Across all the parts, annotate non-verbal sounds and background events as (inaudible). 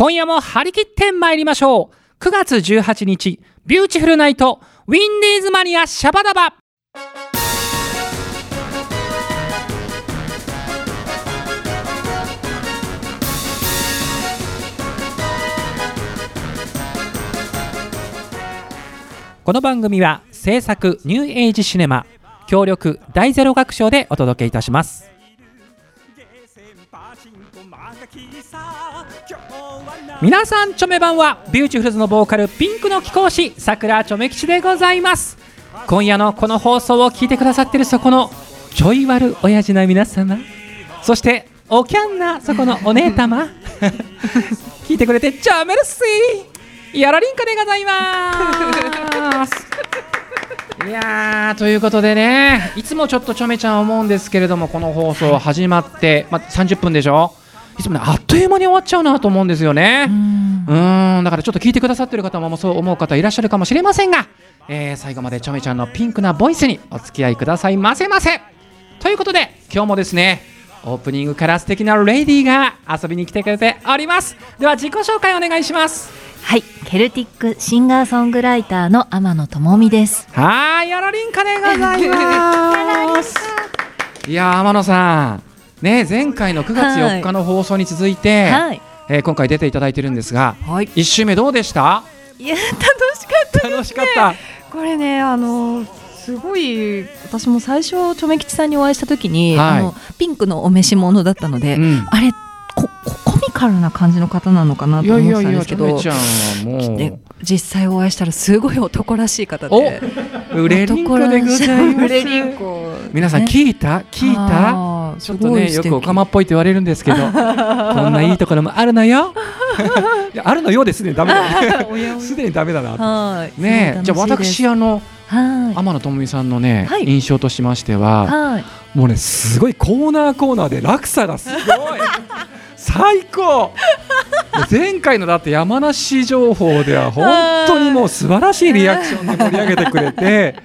今夜も張り切って参りましょう。9月18日ビューティフルナイトウィンディーズマニアシャバダバ。この番組は制作ニューエイジシネマ協力第ゼロ楽章でお届けいたします。皆さんチョメばんはビューティフルズのボーカルピンクの貴公子さくらチョメ吉でございます。今夜のこの放送を聞いてくださってるそこのちょい悪親父の皆様。そしておキャンなそこのお姉様 (laughs) 聞いてくれてチャメルシー。やらりんかでございます。いやーということでねいつもちょっとちょめちゃん思うんですけれどもこの放送始まって、まあ、30分でしょ？いつもねあっという間に終わっちゃうなと思うんですよね。うん。だからちょっと聞いてくださってる方もそう思う方いらっしゃるかもしれませんが、えー最後までちょめちゃんのピンクなボイスにお付き合いくださいませ。ませということで今日もですねオープニングから素敵なレディーが遊びに来てくれております。では自己紹介お願いします。はい、ケルティックシンガーソングライターの天野智美です。はーい、やらりんかでございます。(laughs) いやー、天野さん、ね、前回の9月4日の放送に続いて、はい、えー今回出ていただいてるんですが、はい、一週目どうでした？いや楽しかった楽しかった。これねあのすごい私も最初チョメ吉さんにお会いした時に、はいあのピンクのお召し物だったので、うんあれここコミカルな感じの方なのかないとやい思ってたんやいや、ですけどちょめちゃんはもで実際お会いしたらすごい男らしい方おでう、売れりんこでございます。(laughs) 皆さん聞いた？聞いた？たちょっとね、よくおかまっぽいって言われるんですけど、(laughs) こんないいところもあるのよ。(laughs) いやあるのようですね、ダメだ。ね。(laughs) おやおすでにダメだな。はい。ねえ、じゃあ私あのはい。天野智美さんのね、はい。印象としましては、はい。もうねすごいコーナーコーナーで落差がすごい。最高。前回のだって山梨情報では本当にもう素晴らしいリアクションで盛り上げてくれて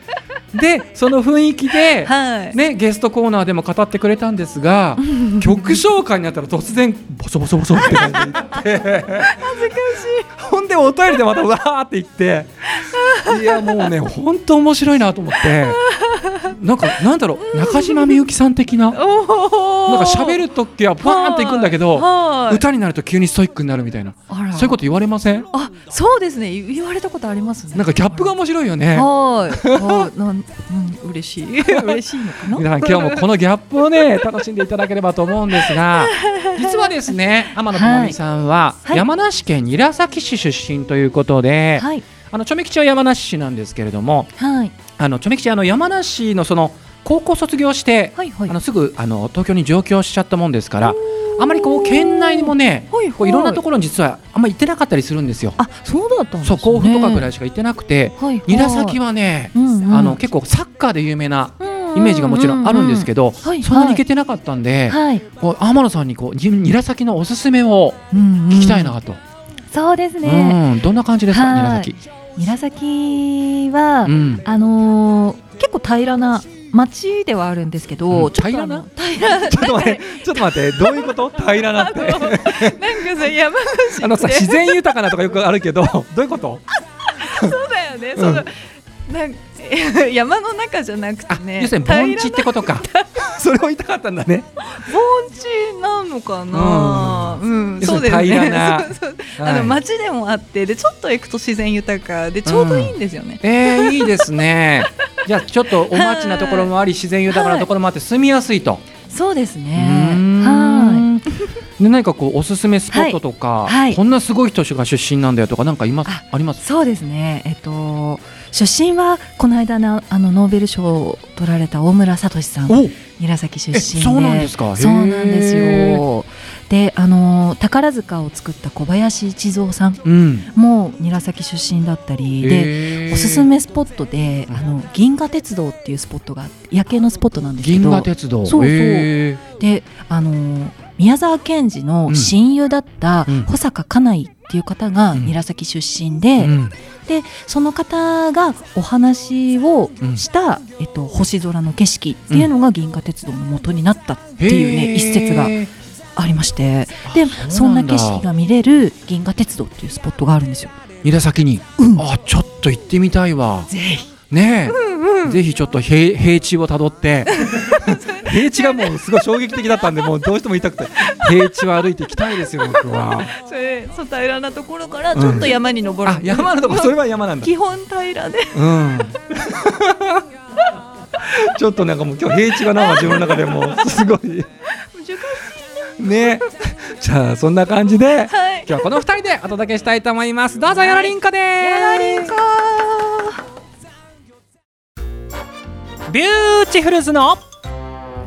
でその雰囲気で、はい。ね、ゲストコーナーでも語ってくれたんですが (laughs) 曲紹介になったら突然ボソボソボソって感じで恥ずかしいほんでお便りでまたわーって言って。いやもうね本当面白いなと思って。なんかなんだろう中島みゆきさん的な。なんかお喋る時はバーンっていくんだけどはい歌になると急にストイックになるみたいな。そういうこと言われません？あそうですね。言われたことありますね。なんかギャップが面白いよね。はい。はい。なん、うん、嬉しい。(laughs) 嬉しいのかな？皆さん今日もこのギャップをね楽しんでいただければと思うんですが。実はですね天野智美さんははい。山梨県韮崎市出身ということで、はい。あのチョメ吉は山梨市なんですけれどもはい。あのチョメ吉あの山梨のその高校卒業して、はい。はいあ。のすぐあの東京に上京しちゃったもんですからあまりこう県内にもねはい。こういろんなところに実はあんまり行ってなかったりするんですよ。あ、そうだったんですね。そう甲府とかぐらい。いしか行ってなくてはい。韮崎はね、うんうん、あの結構サッカーで有名なイメージがもちろんあるんですけど、はいそんなに行けてなかったんで、はい。こう天野さんにこうに韮崎のおすすめをうん聞きたいなと、そうですうね。ん。どんな感じですか？はい。韮崎、韮崎は、うん、あのー結構平らな町ではあるんですけど、うん。ちょっと平らな？平らな。(laughs) ちょっと待って。ちょっと待って。どういうこと？平らなって。なんかさ山梨あのさ自然豊かなとかよくあるけどどういうこと？そうだよね。うんそのなん (laughs) 山の中じゃなくてあ、ね。要するに盆地ってことかそれを言いたかったんだね。盆地なのかな、うん。要するにそうですね。(laughs) あの街でもあってでちょっと行くと自然豊かでちょうどいいんですよね、えー、いいですね。(laughs) じゃあちょっとお街なところもあり自然豊かなところもあって住みやすいと、そうですうねはで何かこうおすすめスポットとか、はい。はい。こんなすごい人が出身なんだよとかなんかいます？あありますいそうですね。えっと出身はこの間のあのノーベル賞を取られた大村聡さん。お。韮崎出身で。えそうなんですか？そうなんですへよ。であの宝塚を作った小林一三さん。うん。も韮崎出身だったり。でおすすめスポットで、うん。あの銀河鉄道っていうスポットが夜景のスポットなんですけ銀ど河鉄道。そうそう。へであの宮沢賢治の親友だったうん。保坂家内っていう方がうん。韮崎出身ーで、うん。でその方がお話をうん。した、えっと、星空の景色っていうのが銀河鉄道の元になったっていうね、へー。一節がありましてでそんな景色が見れる銀河鉄道っていうスポットがあるんですよ。韮崎に、うん。あちょっと行ってみたいわ。ぜひぜひちょっと平平地をたどって。(laughs) 平地がもうすごい衝撃的だったんでもうどうしても言いたくて。平地を歩いていきたいですよ (laughs) 僕は。それそう平らなところからうん。ちょっと山に登る、あ山のとこ。それは山なんだ。基本平らで。うん。(laughs) ちょっとなんかもう今日平地がなんか自分の中でもうすごい。ね。じゃあそんな感じではい。今日はこの二人でお届けしたいと思います。どうぞよろりんこでやらりんこビューティフルズの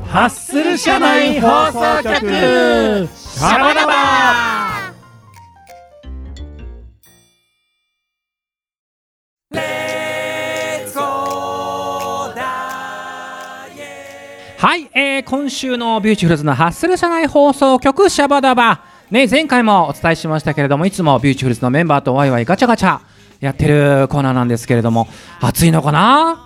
ハッスル社内放送局。シャバダバ。はい、えー、今週のビューティフルズのハッスル社内放送局シャバダバ。ね前回もお伝えしましたけれどもいつもビューティフルズのメンバーとワイワイガチャガチャやってるコーナーなんですけれども暑いのかな？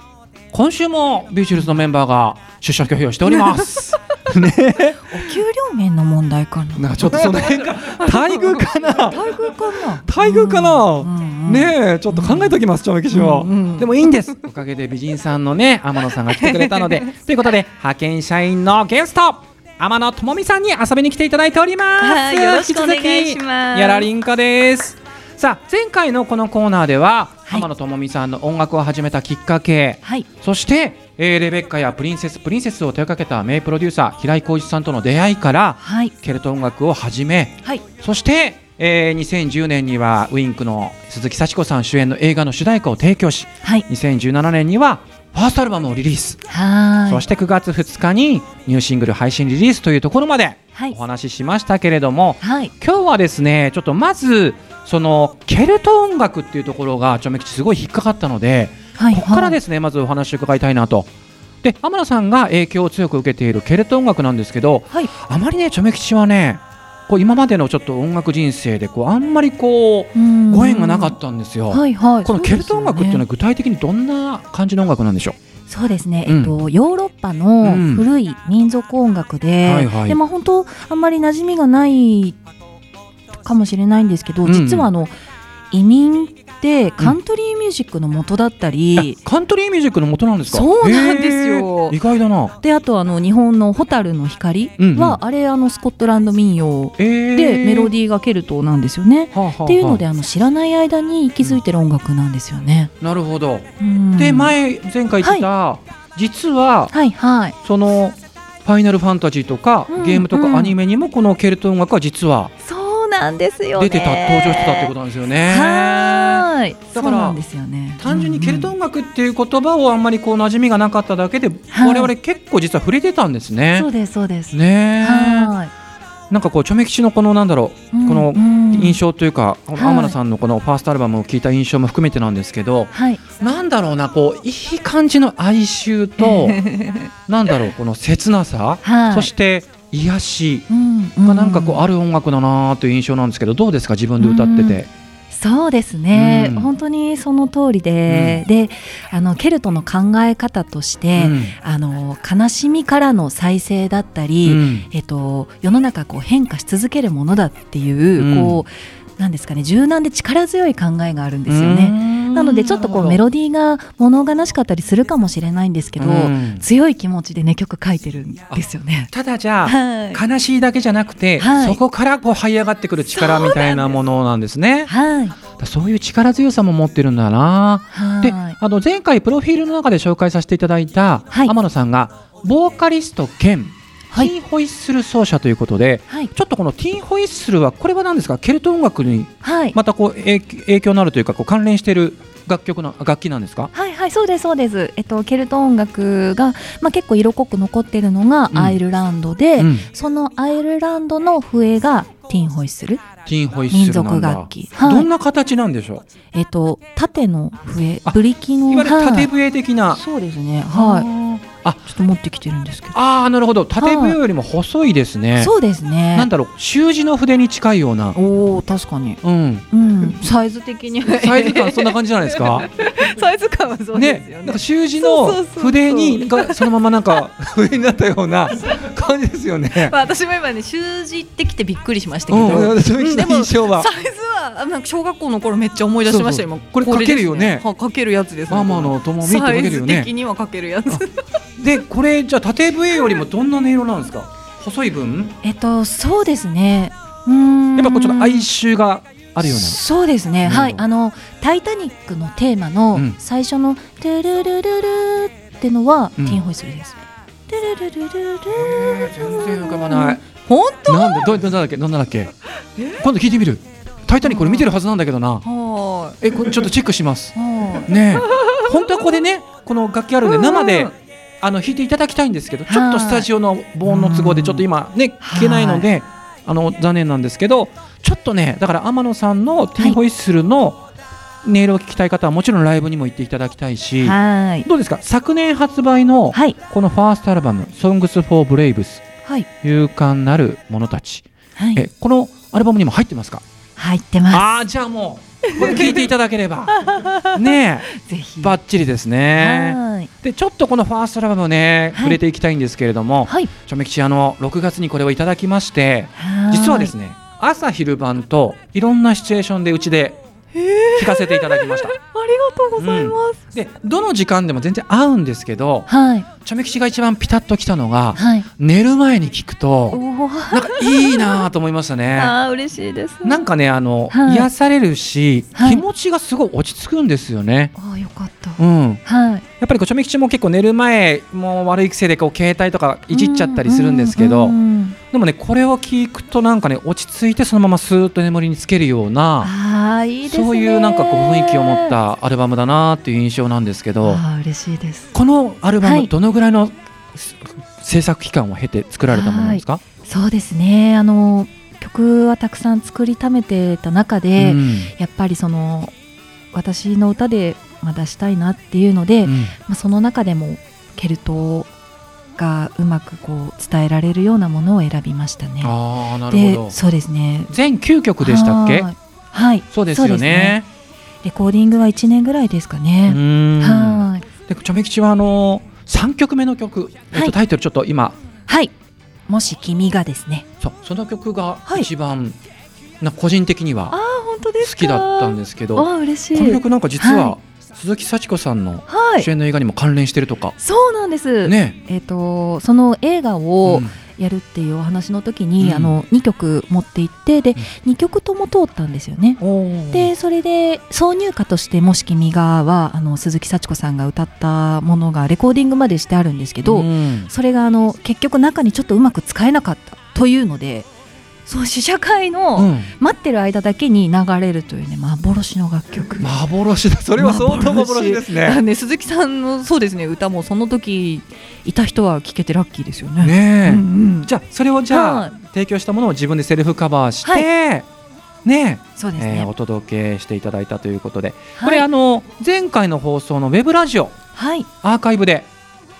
今週もビューティフルズのメンバーが出社拒否をしております。(laughs) ね。お給料面の問題かな。なんかちょっとその辺が待遇かな。待遇かな。待遇かな、うんうんねえちょっと考えておきます、ちょめきしを、うん。うんでもいいんです。おかげで美人さんのね天野さんが来てくれたので。(laughs) ということで派遣社員のゲスト天野智美さんに遊びに来ていただいております、はいよろしくお願いします。やらりんかですさあ前回のこのコーナーでは、はい。天野智美さんの音楽を始めたきっかけはい。そして、えーレベッカやプリンセスプリンセスを手掛けた名プロデューサー平井浩一さんとの出会いからはい。ケルト音楽を始めはい。そして、えー2010年にはウインクの鈴木幸子さん主演の映画の主題歌を提供しはい。2017年にはファーストアルバムをリリース、そして9月2日にニューシングル配信リリースというところまではい。お話ししましたけれども、はい。今日はですねちょっとまずそのケルト音楽っていうところがちょめきちすごい引っかかったので、はいここからですねまずお話を伺いたいなと。で天野さんが影響を強く受けているケルト音楽なんですけどはい。あまりねちょめ吉はねこう今までのちょっと音楽人生でこうあんまりこううん。ご縁がなかったんですよ。はいはい。このケルト音楽っていうのはは具体的にどんな感じの音楽なんでしょそうですね、うん。えっとヨーロッパの古い民族音楽で、はいはい。でまあ本当あんまり馴染みがないかもしれないんですけど、うん。実はあの移民ってカントリーミュージックの元だったり、うカントリーミュージックの元なんですか？そうなんですよ。意外だな。であとあの日本の「蛍の光は」うんうん。あれあのスコットランド民謡えー。でメロディーがケルトなんですよね。っていうのであの知らない間に息づいてる音楽なんですよね。なるほど。うん。で前前回言ってた、実ははいはい。そのファイナルファンタジーとか、うんゲームとうん。かアニメにもこのケルト音楽は実はそうなんですよね。出てた、登場してたってことなんですよね。はーい。だからね。単純にケルトうん音楽っていう言葉をあんまりこう馴染みがなかっただけで、はい我々結構実は触れてたんですうんねそ。うですそうです。ねえはなんかこうチョメ吉のこのなんだろうい。このうん印象というか、このはい天野さんのこのファーストアルバムを聞いた印象も含めてなんですけど、はい。なんだろうなこういい感じの哀愁と (laughs) なんだろうこの切なさ、はい。そして癒し。うんがなんかこうある音楽だなという印象なんですけどどうですか？自分で歌ってて。そうですね、うん。本当にその通りで、であのケルトの考え方として、うん。あの悲しみからの再生だったり、うん。えっと、世の中こう変化し続けるものだっていう、うん。こうなんですかね柔軟で力強い考えがあるんですよね。なのでちょっとこうメロディーが物悲しかったりするかもしれないんですけど、うん。強い気持ちでね曲書いてるんですよね。ただじゃあ、はい、悲しいだけじゃなくて、はい。そこからこう這い上がってくる力みたいなものなんですね。はい、そういう力強さも持ってるんだな。はい、で、あの前回プロフィールの中で紹介させていただいた、はい。天野さんがボーカリスト兼はいティーホイッスル奏者ということで、はい、ちょっとこのティーホイッスルはこれは何ですか？ケルト音楽にはい、またこう影影響のあるというかこう関連している楽曲の楽器なんですか？はいはいそうですそうです。えっとケルト音楽がまあ結構色濃く残ってるのがうんアイルランドで、うんそのアイルランドの笛がティーンホイッスル？ティーホイッスル。民族楽器はいどんな形なんでしょえっと縦の笛？あブリキのう？いわゆる縦はい笛的な。そうですね。はい。い。あちょっと持ってきてるんですけど。ああなるほど。縦笛よりも細いですね、そうですね。なんだろう習字の筆に近いような。おお確かに。うん。うん。サイズ的に。はサイズ感そんな感じじゃないですか？(laughs) サイズ感はそうですよね。ねなんか習字の筆にがそのままなんか筆になったような感じですよね。まあ私も今ね習字ってきてびっくりしましたけうど。ん私の印象は。サイズはあなんか小学校の頃めっちゃ思い出しました今。これ書けるよね。ですは書けるやつですね。ママの友見って書けるよね。的には書けるやつ (laughs) でこれじゃあ縦笛よりもどんな音色なんですか？細い分？えっとそうですね。うーん。やっぱこうちょっと哀愁があるような。そうですね、うん。はい。あの「タイタニック」のテーマのうん。最初の「トゥルルルル」ってのは、うん。ティンホイッスルです。トゥルルルルル全然浮かばない。本なんで？どどんなだっけ？どんなだっけ？今度聞いてみる。タイタニックこれ見てるはずなんだけどな。当はえこれちょっとチェックします。ねえ。本当はここでねこの楽器あるんでうん。生であの弾いていただきたいんですけどちょっとスタジオの防音の都合でちょっと今ね聞けないのであの残念なんですけどちょっとねだから天野さんのティーホイッスルの音色を聞きたい方はもちろんライブにも行っていただきたいいしはい。どうですか？昨年発売のはい。このファーストアルバム「Songs for Braves はい。勇敢なる者たち」はい。えこのアルバムにも入ってますか？入ってまああーじゃあもうこれ聞いていただければ。(laughs) ねすぜひ。えバッチリですね。はい。でちょっとこのファーストアルバムね、はい。触れていきたいんですけれども、はい。ちょめきちあの6月にこれをいただきましてはい。実はですね朝昼晩といろんなシチュエーションでうちで聞かせていただきました。(laughs) ありがとうございます、でどの時間でも全然合うんですけどはい。ちょめきちが一番ピタッときたのがはい。寝る前に聞くおとおなんかいいなと思いましたね。(laughs) あー嬉しいです。なんかねあの、はい。癒されるし、はい。気持ちがすごい落ち着くんですよね。あーよかった。うん、はいやっぱりこうちょめきちも結構寝る前もう悪い癖でこう携帯とかいじっちゃったりするんですけど、でもねこれを聞くとなんかね落ち着いてそのままスーッと眠りにつけるようなね。そういうなんかこう雰囲気を持ったアルバムだなっていう印象なんですけど嬉しいです。このアルバはい。ムどのぐらいのす制作期間を経て作られたものですか、そうですね。あの曲はたくさん作りためてた中で、うん。やっぱりその私の歌で、まあ、出したいなっていうので、うん。まあ、その中でもケルトがうまくこう伝えられるようなものを選びましたね。ああなるほど。でそうですね。全9曲でしたっけ？はい。はい。そうですよね。レコーディングは1年ぐらいですかうね。ん。はい。でちょめきちはあの3曲目の曲、えっと、はい。タイトルちょっと今。はい。もし君がですね。そう。その曲がはい。一番、な個人的にあは好きだったんですけどこあ嬉しい。の曲なんか実は、は鈴木幸子さんのはい。主演の映画にも関連してるとか、そうなんです、ね。えっ、とその映画をうん。やるっていうお話の時に、うん。あの2曲持って行ってで、2曲とも通ったんですよね。でそれで挿入歌として「もし君がは」あの鈴木幸子さんが歌ったものがレコーディングまでしてあるんですけど、うん。それがあの結局中にちょっとうまく使えなかったというのでそう試写会の、うん。待ってる間だけに流れるというね幻の楽曲。幻だ。それは相当幻ですね。ね鈴木さんのそうですね歌もその時いた人は聴けてラッキーですよね。ねえ、うんうん。じゃあそれをじゃあ、はい。提供したものを自分でセルフカバーして、はねそうですね。えーお届けしていただいたということで、はい。これあの前回の放送のウェブラジオはい。アーカイブで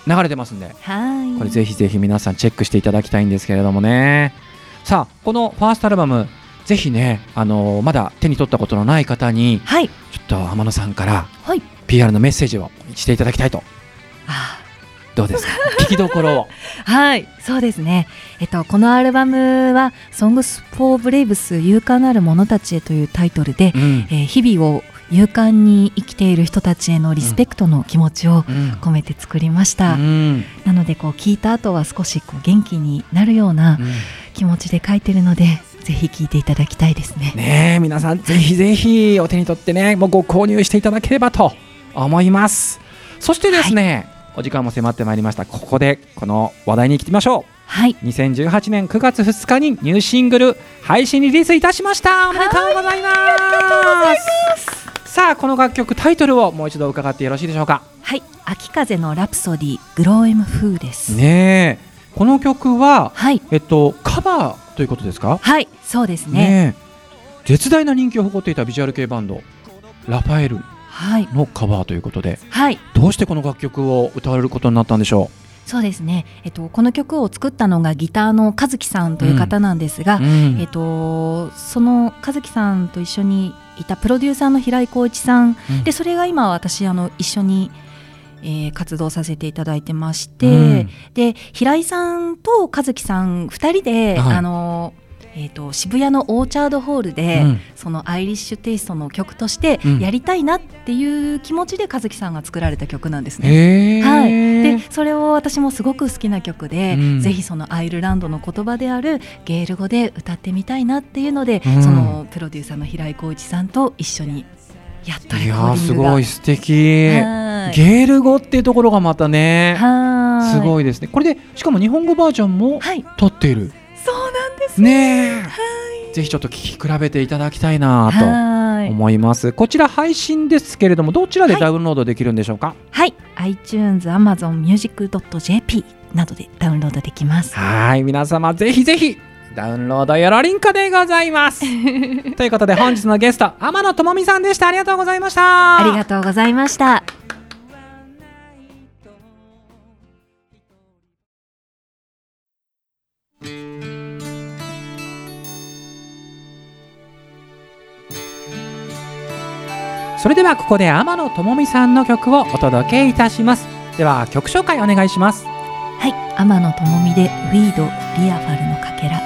流れてますんで。はい。これぜひぜひ皆さんチェックしていただきたいんですけれどもねさあこのファーストアルバムぜひねあのまだ手に取ったことのない方にはい。ちょっと天野さんからはい。PR のメッセージをしていただきたいと。あどうですか？(laughs) 聞きどころを。(laughs) はいそうですね。えっとこのアルバムは「Songs for Braves 勇敢なる者たちへ」というタイトルで、うん。えー日々を勇敢に生きている人たちへのリスペクトの気持ちをうん。込めて作りました。うん。なのでこう聞いた後は少しこう元気になるようなうん気持ちで書いてるので、ぜひ聞いていただきたいですね。ねえ皆さんぜひぜひお手に取ってねもうご購入していただければと思いますそしてですね、お時間も迫ってまいりましたここでこの話題に行きましょはい。う2018年9月2日にニューシングル配信リリースいたしましたおめでとうございますさあこの楽曲タイトルをもう一度伺ってよろしいでしょうかはい。秋風のラプソディグローエム風です。ねえこの曲ははい。えっとカバーということですか？はい。そうですね。絶大な人気を誇っていたビジュアル系バンドラファエルはい。のカバーということではい。どうしてこの楽曲を歌われることになったんでしょそうですね、えっと、この曲を作ったのがギターの和樹さんという方なんですが、うんえっと、その和樹さんと一緒にいたプロデューサーの平井浩一さん、うんでそれが今私あの一緒に、えー活動させていただいてまして、うん。で平井さんと和樹さん2人で、はい。あのえー、と渋谷のオーチャードホールで、うん。そのアイリッシュテイストの曲としてうん。やりたいなっていう気持ちで和樹さんが作られた曲なんですね。はい、でそれを私もすごく好きな曲で、うん。ぜひそのアイルランドの言葉であるゲール語で歌ってみたいなっていうので、うん。そのプロデューサーの平井浩一さんと一緒にやったレコいやーすーディングが。ごい素敵。はいゲール語っていうところがまたねはい。すごいですね。これでしかも日本語バージョンもはい。撮っている。そうなんです。ねえ。ぜひちょっと聞き比べていただきたいなとはい。思います。こちら配信ですけれどもどちらではい。ダウンロードできるんでしょうか？はい。iTunes、Amazon Music.jp などでダウンロードできます。はい。皆様ぜひぜひダウンロードよろりんこでございます。(laughs) ということで本日のゲスト天野智美さんでした。ありがとうございました。ありがとうございましたれではここで天野智美さんの曲をお届けいたします。では曲紹介お願いします。はい天野智美で「ウィードリアファルのかけら」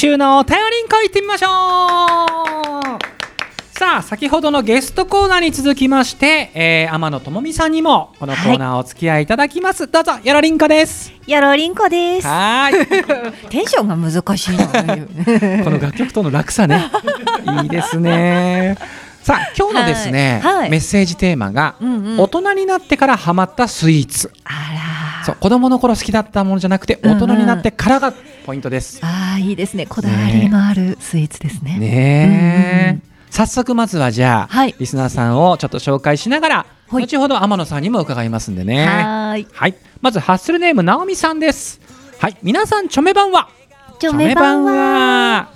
週のお便りんこ行ってみましょう。さあ先ほどのゲストコーナーに続きまして、えー、天野智美さんにもこのコーナーお付き合いいただきます、どうぞよろりんこです。やろりんこです。はーい。(laughs) テンションが難しいな。(laughs) この楽曲との落差ね。(laughs) いいですね。さあ今日のですね、はい。はい。メッセージテーマが、うんうん。大人になってからハマったスイーツ。あそう子供の頃好きだったものじゃなくてうんうん。大人になってからがポイントです、ら。ああ、いいですね。こだわりのあるスイーツですね。ね早速まずはじゃあ、はい。リスナーさんをちょっと紹介しながら、はい。後ほど天野さんにも伺いますんでね。はーい。はい。まずハッスルネームなおみさんです。はい。皆さんチョメ版は？チョメ版は。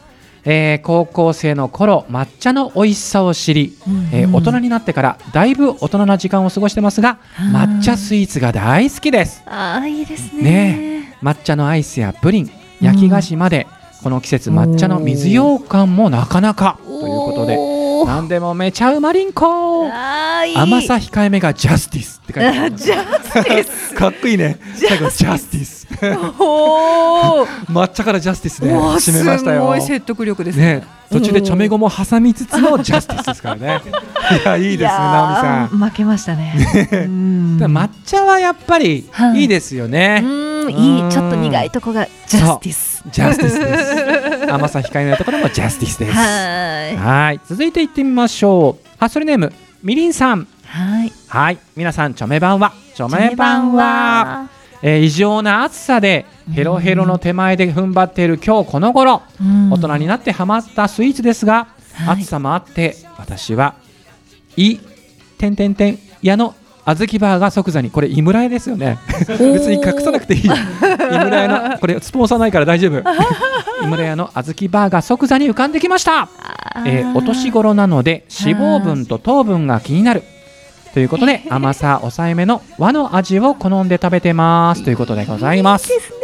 えー高校生の頃抹茶の美味しさを知り、うんうん。えー大人になってからだいぶ大人な時間を過ごしてますがうん抹茶スイーツが大好きです。ああ、いいですね。ね抹茶のアイスやプリン焼き菓子まで、この季節抹茶の水羊羹もなかなかということで何でもめちゃうまりんこ。甘さ控えめがジャスティスって書いてある。あジャスティス。(laughs) かっこいいね。最後ジャスティス抹茶からジャスティスでおー締めましたよ。すごい説得力ですね。ね途中でちょめごも挟みつつのジャスティスですからね。(laughs) いやいいですね直美さん。ん。負けましたね。(laughs) 抹茶はやっぱりはい。いいですよね、いい。ちょっと苦いとこがジャスティス。ジャスティスです甘さ控えめなところもジャスティスですはい。続いていってみましょうハッスルネームみりんさんはい。はい皆さんチョメ版はチョメ版はえー異常な暑さでヘロヘロの手前で踏ん張っている今日この頃、大人になってハマったスイーツですが、暑さもあって私はいてんてんてん矢の小豆バーが即座に。これ井村屋ですよね。別に隠さなくていい。井村屋のこれスポンサーないから大丈夫。井村屋の小豆バーが即座に浮かんできました、えーお年頃なので脂肪分と糖分が気になる。ということで (laughs) 甘さ抑えめの和の味を好んで食べてます。ということでございます。ですね。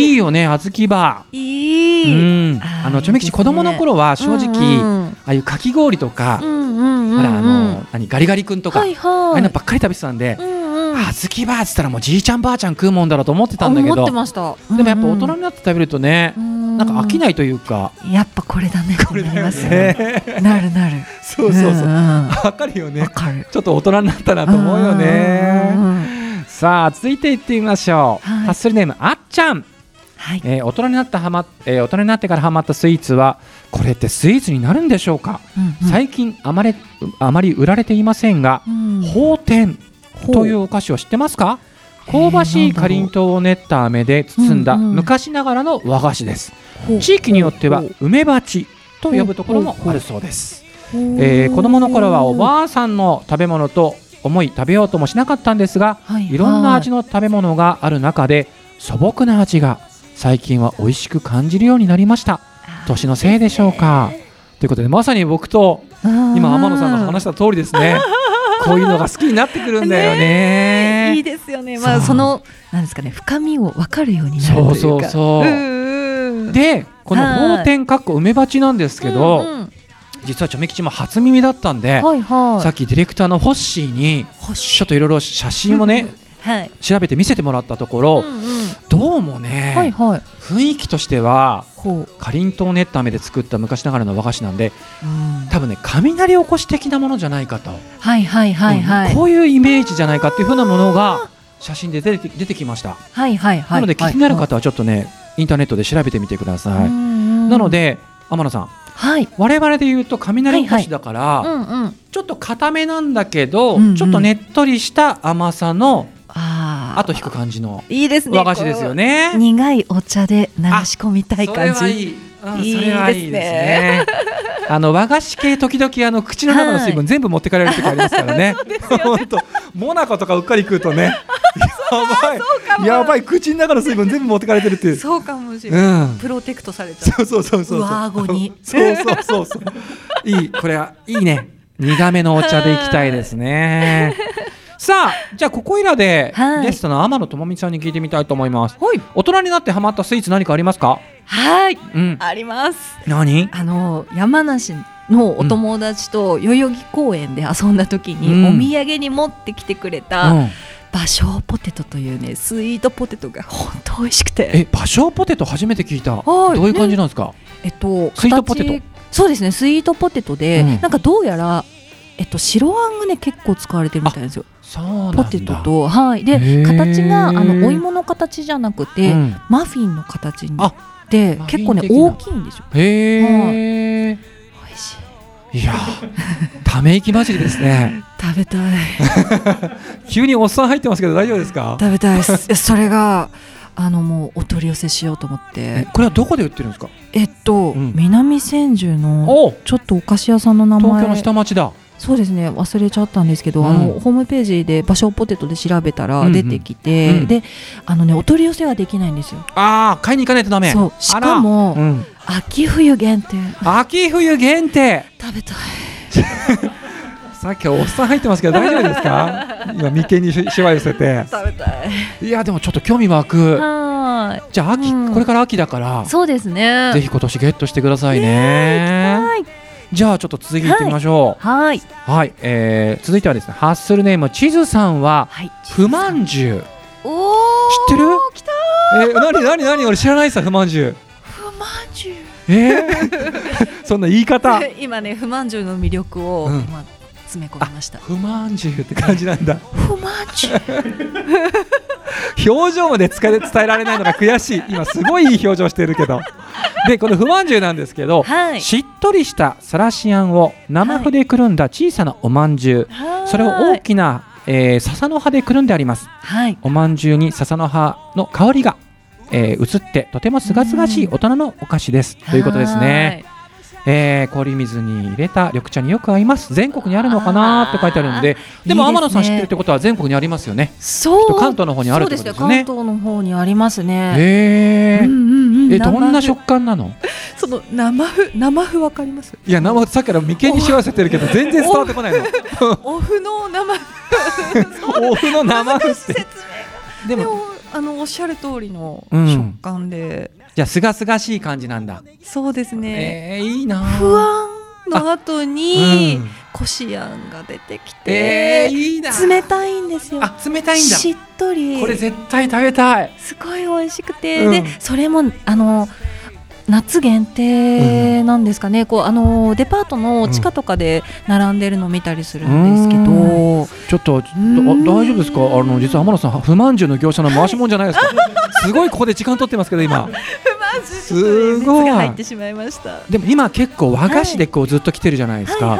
いいよね小豆バー。いい。うん、あのちょめきちいいですね子供の頃は正直、うんああいうかき氷とか。ほらあの何ガリガリ君とか。ああいうのばっかり食べてたんで、うんうん。小豆バーっつったらもうじいちゃんばあちゃん食うもんだろうと思ってたんだけ思ってどました。でもやっぱ大人にになって食べるとね、なんか飽きないというか、やっぱこれだね。これなりますよね。ねなるなる。そうそうそう、わかるよわねかる。ちょっと大人になったなと思うようんねさあ続いていってみましょう、はいハッスルネームあっちゃんはい。えー大人になったはま、えー大人になってからハマったスイーツはこれってスイーツになるんでしょうか、うんうん。最近あまりあまり売られていませんが、うん。宝天というお菓子を知ってますか？香ばしいかりんとうを練った飴で包んだうんうん。昔ながらの和菓子です。ほう。地域によっては梅鉢と呼ぶところもあるそうです。えー子供の頃はおばあさんの食べ物と思い食べようともしなかったんですがはい。いろんな味の食べ物がある中で素朴な味が最近は美味しく感じるようになりました。年のせいでしょうか。ということでまさに僕と今天野さんが話した通りですね。(laughs) こういうのが好きになってくるんだよね。いいですよね。まあそのなんですかね深みを分かるようになるというか。そうそうそうでこのはい宝天かっこ梅鉢なんですけど、うんうん。実はチョメ吉も初耳だったんで、はいはい。さっきディレクターのホッシーにちょっといろいろ写真をねはい。調べて見せてもらったところ、うんうんどうもね、はいはい。雰囲気としては。かりんとう練った飴で作った昔ながらの和菓子なんでうん多分ね雷おこし的なものじゃないかと、はいはいはいはい。うんこういうイメージじゃないかっていうふうなものが写真で出て出てきました、はいはいはい。なので気になる方はちょっとねインターネットで調べてみてください、はい。ななの、で天野さんはい。我々で言うと雷おこしだから、うんうん。ちょっと固めなんだけど、うんうんちょっとねっとりした甘さの。後引く感じのいいですね。和菓子ですよね。苦いお茶で流し込みたい感じ。はいい。ですね。あの和菓子系時々あの口の中の水分全部持ってかれる時ありますからね。(laughs) 本当、モナカとかうっかり食うとね。(laughs) やばい。やばい口の中の水分全部持ってかれてるっていう。そうかもしれうない。ん。プロテクトされちゃう。そうそうそうそうそう。上顎にそうそうそうそう。いいこれはいいね。苦めのお茶でいきたいですね。(laughs) さあじゃあここいらではいゲストの天野智美さんに聞いてみたいと思います。はい。大人になってハマったスイーツ何かありますか？はい。うん。あります。何？あの山梨のお友達と代々木公園で遊んだ時に、うんお土産に持ってきてくれた、うん。芭蕉ポテトというねスイートポテトが本当美味しくてえ芭蕉ポテト初めて聞いたどはいういう感じなんですか、えっとスイートポテト形そうですねスイートポテトで、うんなんかどうやらえっと白あんがね結構使われてるみたいなんですよポテトとはい。で形があのお芋の形じゃなくて、うん。マフィンの形にあで結構ね大きいんですよ。へえ、美味しい。い、やため息混じりですね。(laughs) 食べたい。(laughs) 急におっさん入ってますけど大丈夫ですか？食べたいです。それがあのもうお取り寄せしようと思っえてこれはどこで売ってるんですか？えっと、うん。南千住のお！ちょっとお菓子屋さんの名前。東京の下町だそうですね忘れちゃったんですけど、うん。あのホームページで芭蕉ポテトで調べたうんうん。ら出てきて、うんであのねお取り寄せはできないんですよ。ああ買いに行かないとダメ。そうしかも、うん、秋冬限定。秋冬限定。食べたい。(laughs) さっきおっさん入ってますけど大丈夫ですか？(laughs) 今眉間にししわ寄せて。食べたい。いやでもちょっと興味湧く。はじゃあ秋、うん。これから秋だからいそうですね。ぜひ今年ゲットしてくださいね。はいじゃあちょっと続き行ってみましょはい、うはい、えー続いてはですねハッスルネーム地図さんははい、不満じおお知ってる？来たえー、何何何？俺知らないさ不満じゅう。不満じゅう。えー、(laughs) そんな言い方。(laughs) 今ね不満じゅうの魅力を、うん。まあ詰め込みました。不満じゅうって感じなんだ。不満じゅう表情まで伝え伝えられないのが悔しい。今すごいいい表情してるけど。でこの不満じゅうなんですけど、はい。しっとりしたさらしあんを生麩でくるんだ小さなおまんじゅう、それを大きな、えー笹の葉でくるんであります。はい。おまんじゅうに笹の葉の香りが、えー移ってとてもすがすがしい大人のお菓子です。ということですね、えー氷水に入れた緑茶によく合います。全国にあるのかなって書いてあるんででも天野さん知ってるってことは全国にありますよね。そう関東の方にあるってことですよね。ね関東の方にありますね。へー。うんうんうん。えどんな食感なの？その生麩生麩わかります？いや生さっきから眉間にしわせてるけど全然伝わってこないの。お麩の生 (laughs) お麩の生麩って。説でもあのおっしゃる通りのうん。食感で、じゃあすがすがしい感じなんだ。そうですね、えー、いいな。不安の後うにん。こしあんが出てきえー、て、いいな。冷たいんですよ。あ冷たいんだ。しっとり。これ絶対食べたい。すごい美味しくて、うん。でそれもあの夏限定なんですかね、こうあのデパートの地下とかで並んでるのを見たりするんですけど、ちょっと、ちょっと大丈夫ですか？あの実は天野さん不満じゅうの業者の回しもんじゃないですか。(laughs) すごいここで時間取ってますけど今。すごい。入ってしまいました。でも今結構和菓子でこうずっと来てるじゃないですか、は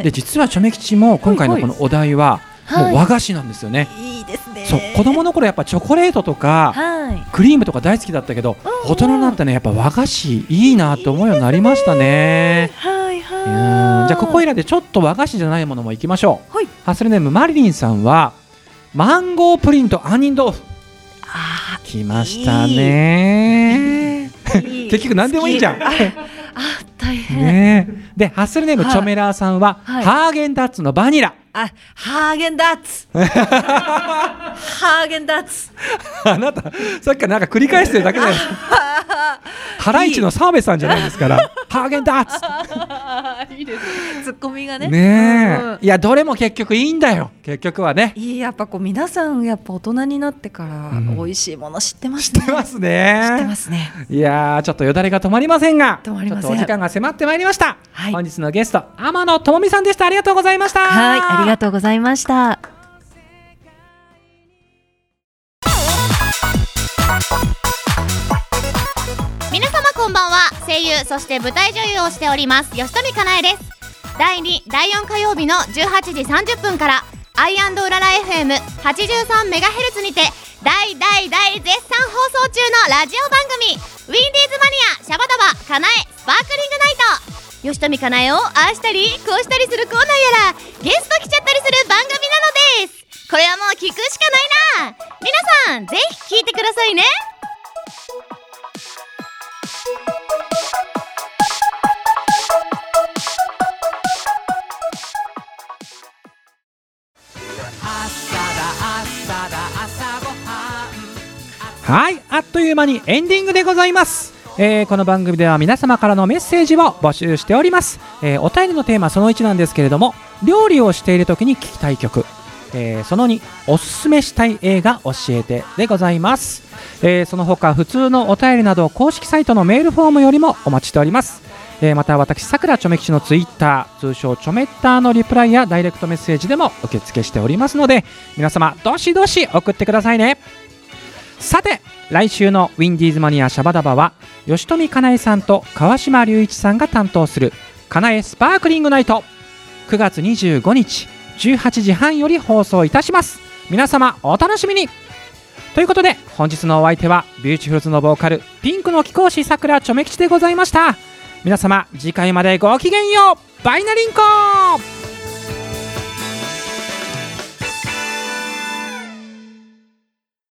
いで実はチョメ吉も今回のこのお題ははい。もう和菓子なんですよね、いいですね。そう子供の頃やっぱチョコレートとかはい。クリームとか大好きだったけど大人になってね。やっぱ和菓子いいなと思うようになりましたね。はいうんはい。じゃあここいらでちょっと和菓子じゃないものもいきましょう。はい。ハッスルネームマリリンさんはマンゴープリンと杏仁豆腐。あきましたね。(laughs) 結局何でもいいじゃん。あ大変。ね。えでハッスルネームはい。チョメラーさんは、はい。ハーゲンダッツのバニラ。あハーゲンダッツ。(laughs) ハーゲンダッツ。あなたさっきからなんか繰り返してるだけじゃないですか。(laughs) ハライチの澤部さんじゃないですから。ハーゲンダッツ。(laughs) いいですね。ツッコミがね。ねうんえいやどれも結局いいんだよ。結局はね。いいやっぱこう皆さんやっぱ大人になってからん。美味しいもの知ってますね。知ってますね。知ってますね。いやーちょっとよだれが止まりませんが。止まりません。ちょっとお時間が迫ってまいりました、はい。本日のゲスト天野智美さんでした。ありがとうございました。はい、ありがとうございました。皆様こんばんは。声優そして舞台女優をしております。吉富かなえです。第2第4火曜日の18時30分からアイうらら FM83MHz にて大大大絶賛放送中のラジオ番組ウィンディーズマニアシャバダバかなえスパークリングナイト。吉富かなえをああしたりこうしたりするコーナーやらゲスト来ちゃったりする番組なのです。これはもう聞くしかないな。皆さんぜひ聞いてくださいね。はいあっという間にエンディングでございます。えーこの番組では皆様からのメッセージを募集しております、えーお便りのテーマその1なんですけれども料理をしている時に聴きたい曲。えーその2おすすめしたい映画教えてでございます、えその他普通のお便りなど公式サイトのメールフォームよりもお待ちしております。えまた私さくらちょめ吉のツイッター通称ちょめッターのリプライやダイレクトメッセージでも受付しておりますので皆様どしどし送ってくださいね。さて来週のウィンディーズマニアシャバダバは吉富かなえさんと川島隆一さんが担当するかなえスパークリングナイト。9月25日18時半より放送いたします。皆様お楽しみに。ということで本日のお相手はビューティフルズのボーカルピンクの貴公子さくらちょめ吉でございました。皆様次回までごきげんよう。バイナリンコ